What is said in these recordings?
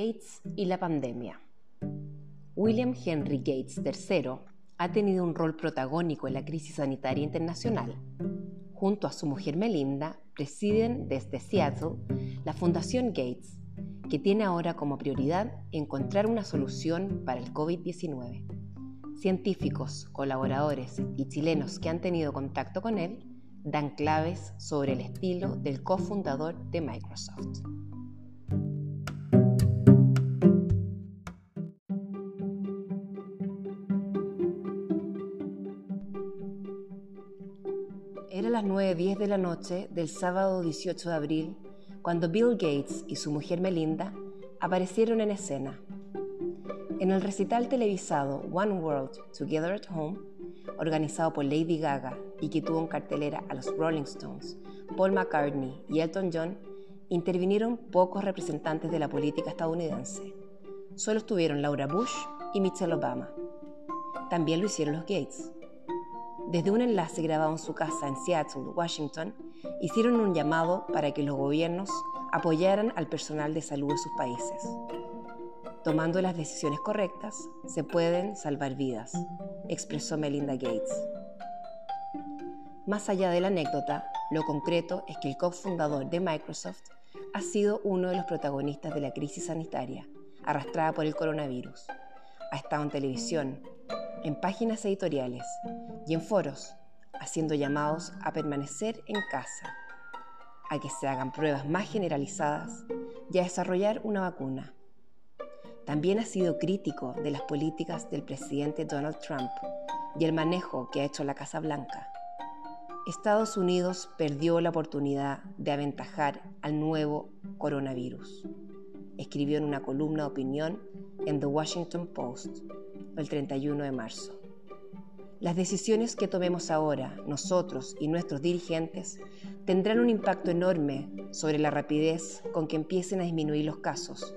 Gates y la pandemia. William Henry Gates III ha tenido un rol protagónico en la crisis sanitaria internacional. Junto a su mujer Melinda, presiden desde Seattle la Fundación Gates, que tiene ahora como prioridad encontrar una solución para el COVID-19. Científicos, colaboradores y chilenos que han tenido contacto con él dan claves sobre el estilo del cofundador de Microsoft. 9.10 de la noche del sábado 18 de abril cuando Bill Gates y su mujer Melinda aparecieron en escena. En el recital televisado One World Together at Home, organizado por Lady Gaga y que tuvo en cartelera a los Rolling Stones, Paul McCartney y Elton John, intervinieron pocos representantes de la política estadounidense. Solo estuvieron Laura Bush y Michelle Obama. También lo hicieron los Gates. Desde un enlace grabado en su casa en Seattle, Washington, hicieron un llamado para que los gobiernos apoyaran al personal de salud de sus países. Tomando las decisiones correctas, se pueden salvar vidas, expresó Melinda Gates. Más allá de la anécdota, lo concreto es que el cofundador de Microsoft ha sido uno de los protagonistas de la crisis sanitaria arrastrada por el coronavirus. Ha estado en televisión, en páginas editoriales y en foros, haciendo llamados a permanecer en casa, a que se hagan pruebas más generalizadas y a desarrollar una vacuna. También ha sido crítico de las políticas del presidente Donald Trump y el manejo que ha hecho la Casa Blanca. Estados Unidos perdió la oportunidad de aventajar al nuevo coronavirus, escribió en una columna de opinión en The Washington Post el 31 de marzo. Las decisiones que tomemos ahora, nosotros y nuestros dirigentes, tendrán un impacto enorme sobre la rapidez con que empiecen a disminuir los casos,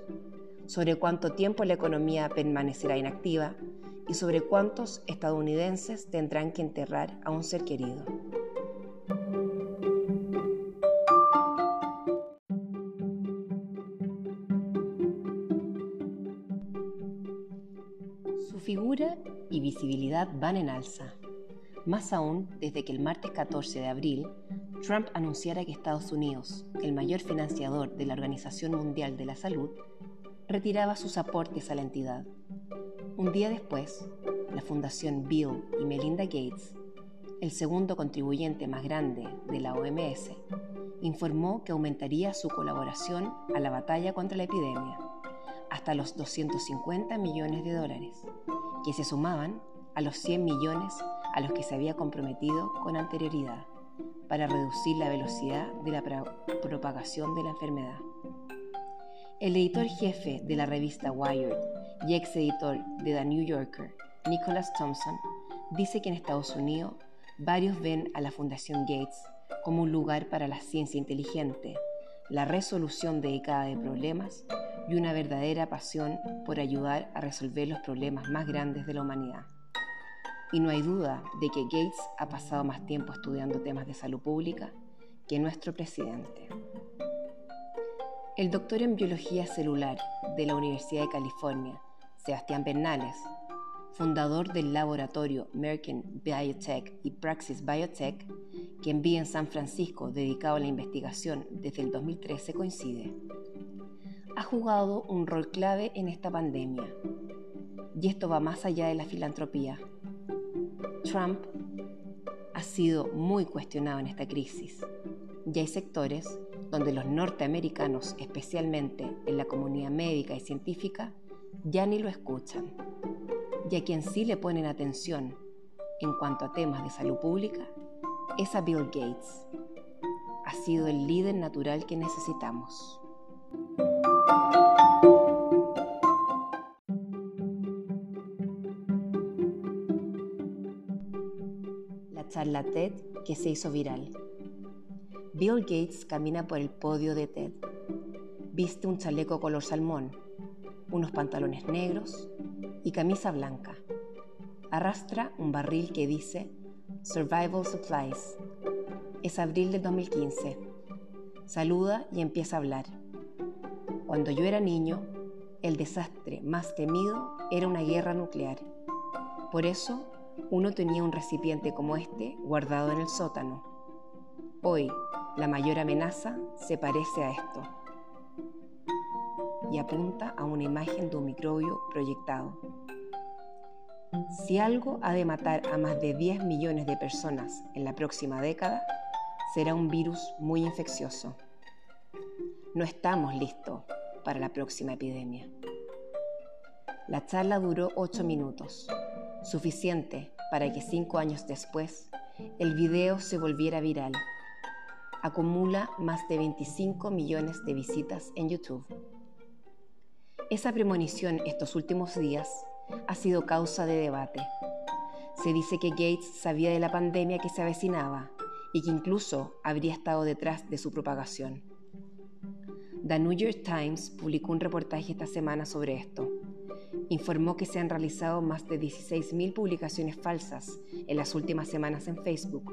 sobre cuánto tiempo la economía permanecerá inactiva y sobre cuántos estadounidenses tendrán que enterrar a un ser querido. Figura y visibilidad van en alza, más aún desde que el martes 14 de abril Trump anunciara que Estados Unidos, el mayor financiador de la Organización Mundial de la Salud, retiraba sus aportes a la entidad. Un día después, la Fundación Bill y Melinda Gates, el segundo contribuyente más grande de la OMS, informó que aumentaría su colaboración a la batalla contra la epidemia hasta los 250 millones de dólares, que se sumaban a los 100 millones a los que se había comprometido con anterioridad para reducir la velocidad de la propagación de la enfermedad. El editor jefe de la revista Wired y ex editor de The New Yorker, Nicholas Thompson, dice que en Estados Unidos varios ven a la Fundación Gates como un lugar para la ciencia inteligente, la resolución dedicada de problemas y una verdadera pasión por ayudar a resolver los problemas más grandes de la humanidad. Y no hay duda de que Gates ha pasado más tiempo estudiando temas de salud pública que nuestro presidente. El doctor en biología celular de la Universidad de California, Sebastián Bernales, fundador del laboratorio American Biotech y Praxis Biotech, que envía en San Francisco dedicado a la investigación desde el 2013, coincide ha jugado un rol clave en esta pandemia. Y esto va más allá de la filantropía. Trump ha sido muy cuestionado en esta crisis. Y hay sectores donde los norteamericanos, especialmente en la comunidad médica y científica, ya ni lo escuchan. Y a quien sí le ponen atención en cuanto a temas de salud pública es a Bill Gates. Ha sido el líder natural que necesitamos. La charla TED que se hizo viral. Bill Gates camina por el podio de TED. Viste un chaleco color salmón, unos pantalones negros y camisa blanca. Arrastra un barril que dice Survival Supplies. Es abril del 2015. Saluda y empieza a hablar. Cuando yo era niño, el desastre más temido era una guerra nuclear. Por eso, uno tenía un recipiente como este guardado en el sótano. Hoy, la mayor amenaza se parece a esto y apunta a una imagen de un microbio proyectado. Si algo ha de matar a más de 10 millones de personas en la próxima década, será un virus muy infeccioso. No estamos listos para la próxima epidemia. La charla duró 8 minutos, suficiente para que cinco años después el video se volviera viral. Acumula más de 25 millones de visitas en YouTube. Esa premonición estos últimos días ha sido causa de debate. Se dice que Gates sabía de la pandemia que se avecinaba y que incluso habría estado detrás de su propagación. The New York Times publicó un reportaje esta semana sobre esto. Informó que se han realizado más de 16.000 publicaciones falsas en las últimas semanas en Facebook.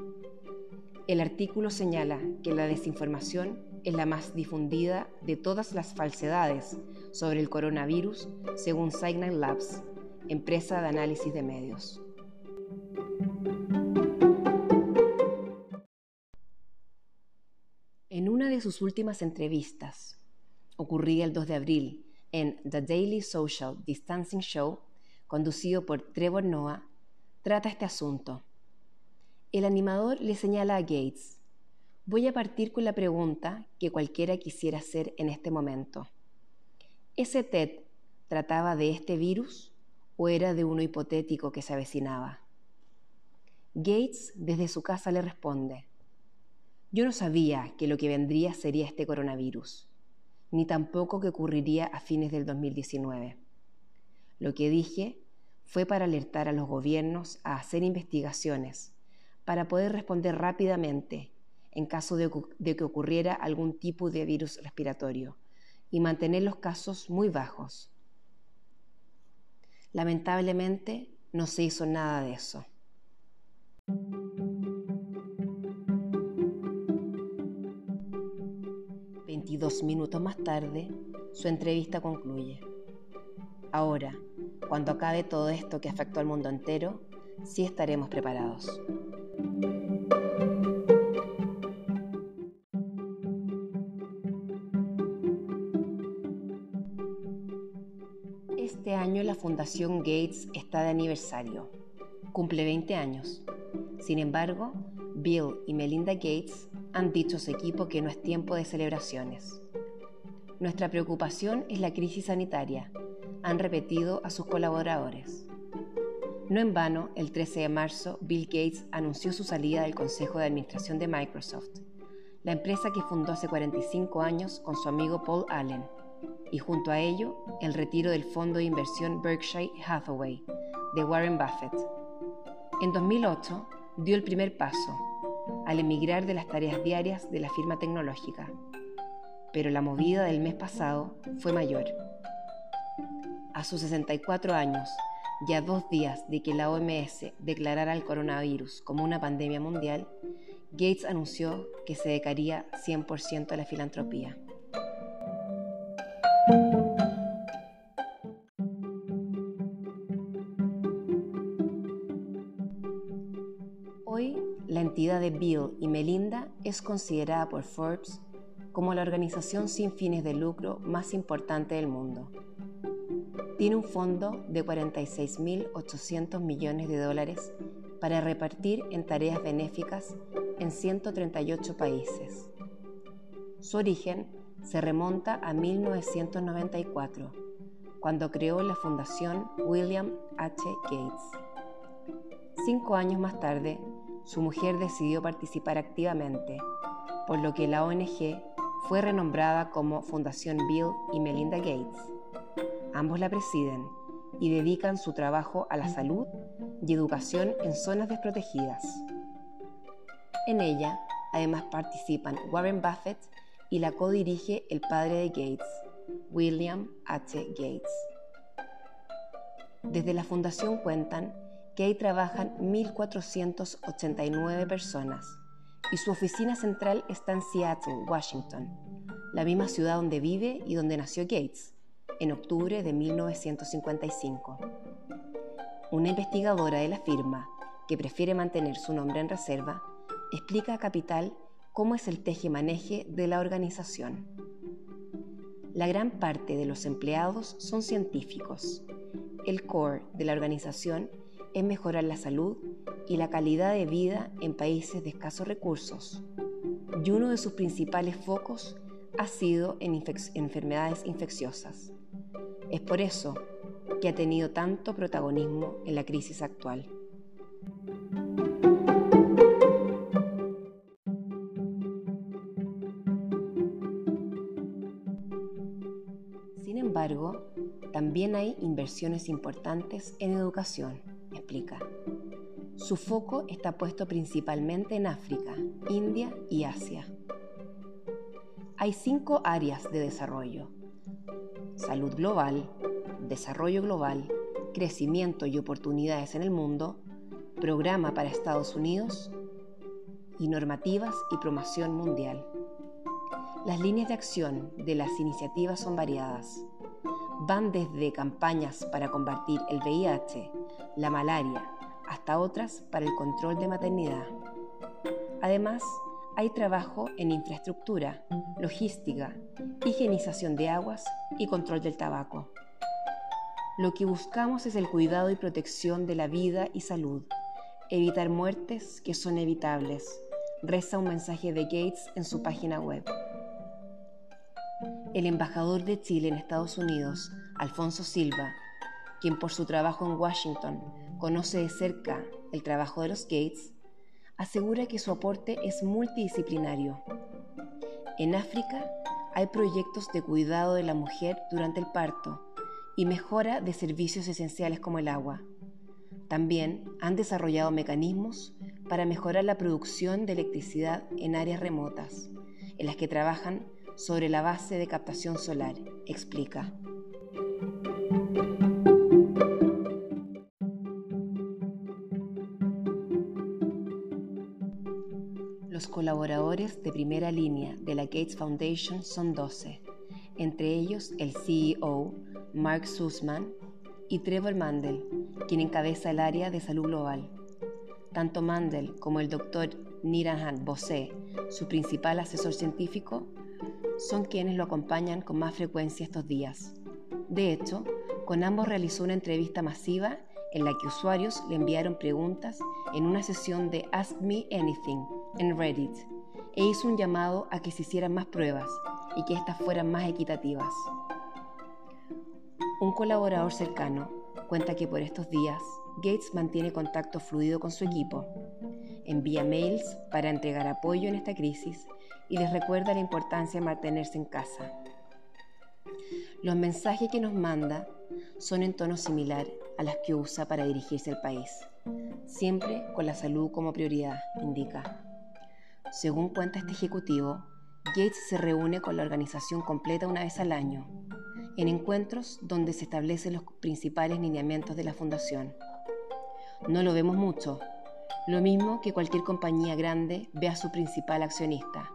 El artículo señala que la desinformación es la más difundida de todas las falsedades sobre el coronavirus, según Signal Labs, empresa de análisis de medios. En una de sus últimas entrevistas, ocurrida el 2 de abril en The Daily Social Distancing Show, conducido por Trevor Noah, trata este asunto. El animador le señala a Gates, voy a partir con la pregunta que cualquiera quisiera hacer en este momento. ¿Ese TED trataba de este virus o era de uno hipotético que se avecinaba? Gates desde su casa le responde, yo no sabía que lo que vendría sería este coronavirus, ni tampoco que ocurriría a fines del 2019. Lo que dije fue para alertar a los gobiernos a hacer investigaciones, para poder responder rápidamente en caso de, que ocurriera algún tipo de virus respiratorio y mantener los casos muy bajos. Lamentablemente no se hizo nada de eso. Veintidós minutos más tarde, su entrevista concluye. Ahora, cuando acabe todo esto que afectó al mundo entero, sí estaremos preparados. Fundación Gates está de aniversario. Cumple 20 años. Sin embargo, Bill y Melinda Gates han dicho a su equipo que no es tiempo de celebraciones. Nuestra preocupación es la crisis sanitaria, han repetido a sus colaboradores. No en vano, el 13 de marzo, Bill Gates anunció su salida del Consejo de Administración de Microsoft, la empresa que fundó hace 45 años con su amigo Paul Allen y junto a ello el retiro del fondo de inversión Berkshire Hathaway de Warren Buffett. En 2008 dio el primer paso al emigrar de las tareas diarias de la firma tecnológica, pero la movida del mes pasado fue mayor. A sus 64 años y a dos días de que la OMS declarara el coronavirus como una pandemia mundial, Gates anunció que se dedicaría 100% a la filantropía. Hoy, la entidad de Bill y Melinda es considerada por Forbes como la organización sin fines de lucro más importante del mundo. Tiene un fondo de 46.800 millones de dólares para repartir en tareas benéficas en 138 países. Su origen se remonta a 1994, cuando creó la Fundación William H. Gates. Cinco años más tarde, su mujer decidió participar activamente, por lo que la ONG fue renombrada como Fundación Bill y Melinda Gates. Ambos la presiden y dedican su trabajo a la salud y educación en zonas desprotegidas. En ella, además participan Warren Buffett y la codirige el padre de Gates, William H. Gates. Desde la fundación cuentan que ahí trabajan 1.489 personas y su oficina central está en Seattle, Washington, la misma ciudad donde vive y donde nació Gates, en octubre de 1955. Una investigadora de la firma, que prefiere mantener su nombre en reserva, explica a Capital cómo es el teje-maneje de la organización. La gran parte de los empleados son científicos. El core de la organización es mejorar la salud y la calidad de vida en países de escasos recursos. Y uno de sus principales focos ha sido en enfermedades infecciosas. Es por eso que ha tenido tanto protagonismo en la crisis actual. Inversiones importantes en educación, explica. Su foco está puesto principalmente en África, India y Asia. Hay cinco áreas de desarrollo. Salud global, desarrollo global, crecimiento y oportunidades en el mundo, programa para Estados Unidos y normativas y promoción mundial. Las líneas de acción de las iniciativas son variadas. Van desde campañas para combatir el VIH, la malaria, hasta otras para el control de maternidad. Además, hay trabajo en infraestructura, logística, higienización de aguas y control del tabaco. Lo que buscamos es el cuidado y protección de la vida y salud, evitar muertes que son evitables, reza un mensaje de Gates en su página web. El embajador de Chile en Estados Unidos, Alfonso Silva, quien por su trabajo en Washington conoce de cerca el trabajo de los Gates, asegura que su aporte es multidisciplinario. En África hay proyectos de cuidado de la mujer durante el parto y mejora de servicios esenciales como el agua. También han desarrollado mecanismos para mejorar la producción de electricidad en áreas remotas, en las que trabajan sobre la base de captación solar, explica. Los colaboradores de primera línea de la Gates Foundation son 12, entre ellos el CEO, Mark Sussman, y Trevor Mandel, quien encabeza el área de salud global. Tanto Mandel como el doctor Nirahan Bose, su principal asesor científico, son quienes lo acompañan con más frecuencia estos días. De hecho, con ambos realizó una entrevista masiva en la que usuarios le enviaron preguntas en una sesión de Ask Me Anything en Reddit e hizo un llamado a que se hicieran más pruebas y que éstas fueran más equitativas. Un colaborador cercano cuenta que por estos días Gates mantiene contacto fluido con su equipo, envía mails para entregar apoyo en esta crisis y les recuerda la importancia de mantenerse en casa. Los mensajes que nos manda son en tono similar a las que usa para dirigirse al país, siempre con la salud como prioridad, indica. Según cuenta este ejecutivo, Gates se reúne con la organización completa una vez al año, en encuentros donde se establecen los principales lineamientos de la fundación. No lo vemos mucho, lo mismo que cualquier compañía grande ve a su principal accionista,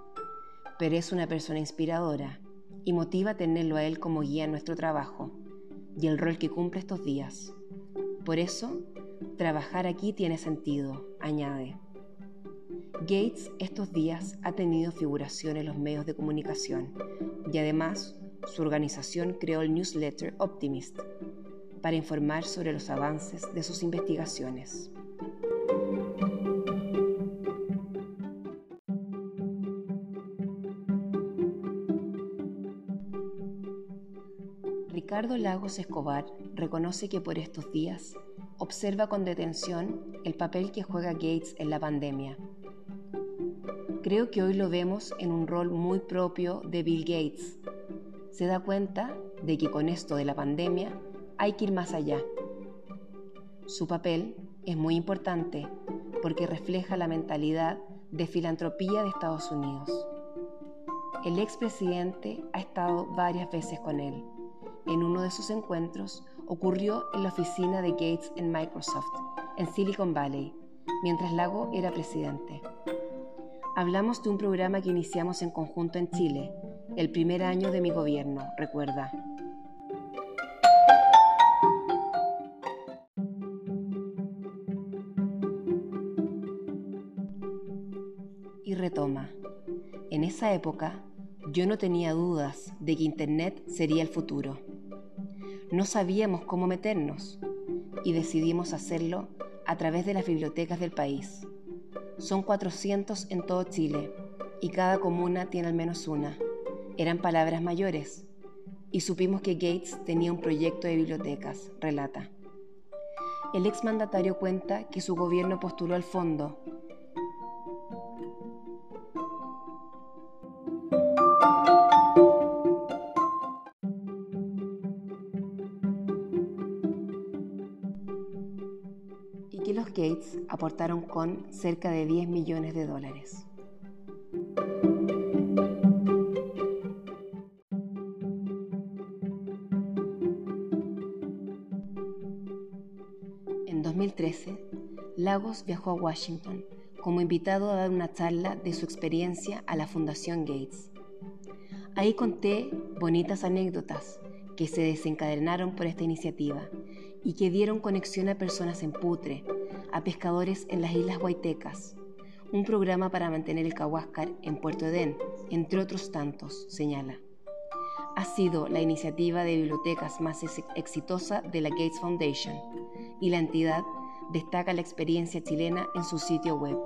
pero es una persona inspiradora y motiva tenerlo a él como guía en nuestro trabajo y el rol que cumple estos días. Por eso, trabajar aquí tiene sentido, añade. Gates estos días ha tenido figuración en los medios de comunicación y además su organización creó el newsletter Optimist para informar sobre los avances de sus investigaciones. Ricardo Lagos Escobar reconoce que por estos días observa con detención el papel que juega Gates en la pandemia. Creo que hoy lo vemos en un rol muy propio de Bill Gates. Se da cuenta de que con esto de la pandemia hay que ir más allá. Su papel es muy importante porque refleja la mentalidad de filantropía de Estados Unidos. El expresidente ha estado varias veces con él en uno de sus encuentros ocurrió en la oficina de Gates en Microsoft, en Silicon Valley, mientras Lago era presidente. Hablamos de un programa que iniciamos en conjunto en Chile, el primer año de mi gobierno, recuerda. Y retoma. En esa época, yo no tenía dudas de que Internet sería el futuro. No sabíamos cómo meternos y decidimos hacerlo a través de las bibliotecas del país. Son 400 en todo Chile y cada comuna tiene al menos una. Eran palabras mayores y supimos que Gates tenía un proyecto de bibliotecas, relata. El exmandatario cuenta que su gobierno postuló al fondo Gates aportaron con cerca de 10 millones de dólares. En 2013, Lagos viajó a Washington como invitado a dar una charla de su experiencia a la Fundación Gates. Ahí conté bonitas anécdotas que se desencadenaron por esta iniciativa y que dieron conexión a personas en Putre, a pescadores en las Islas Guaitecas, un programa para mantener el cahuáscar en Puerto Edén, entre otros tantos, señala. Ha sido la iniciativa de bibliotecas más exitosa de la Gates Foundation y la entidad destaca la experiencia chilena en su sitio web.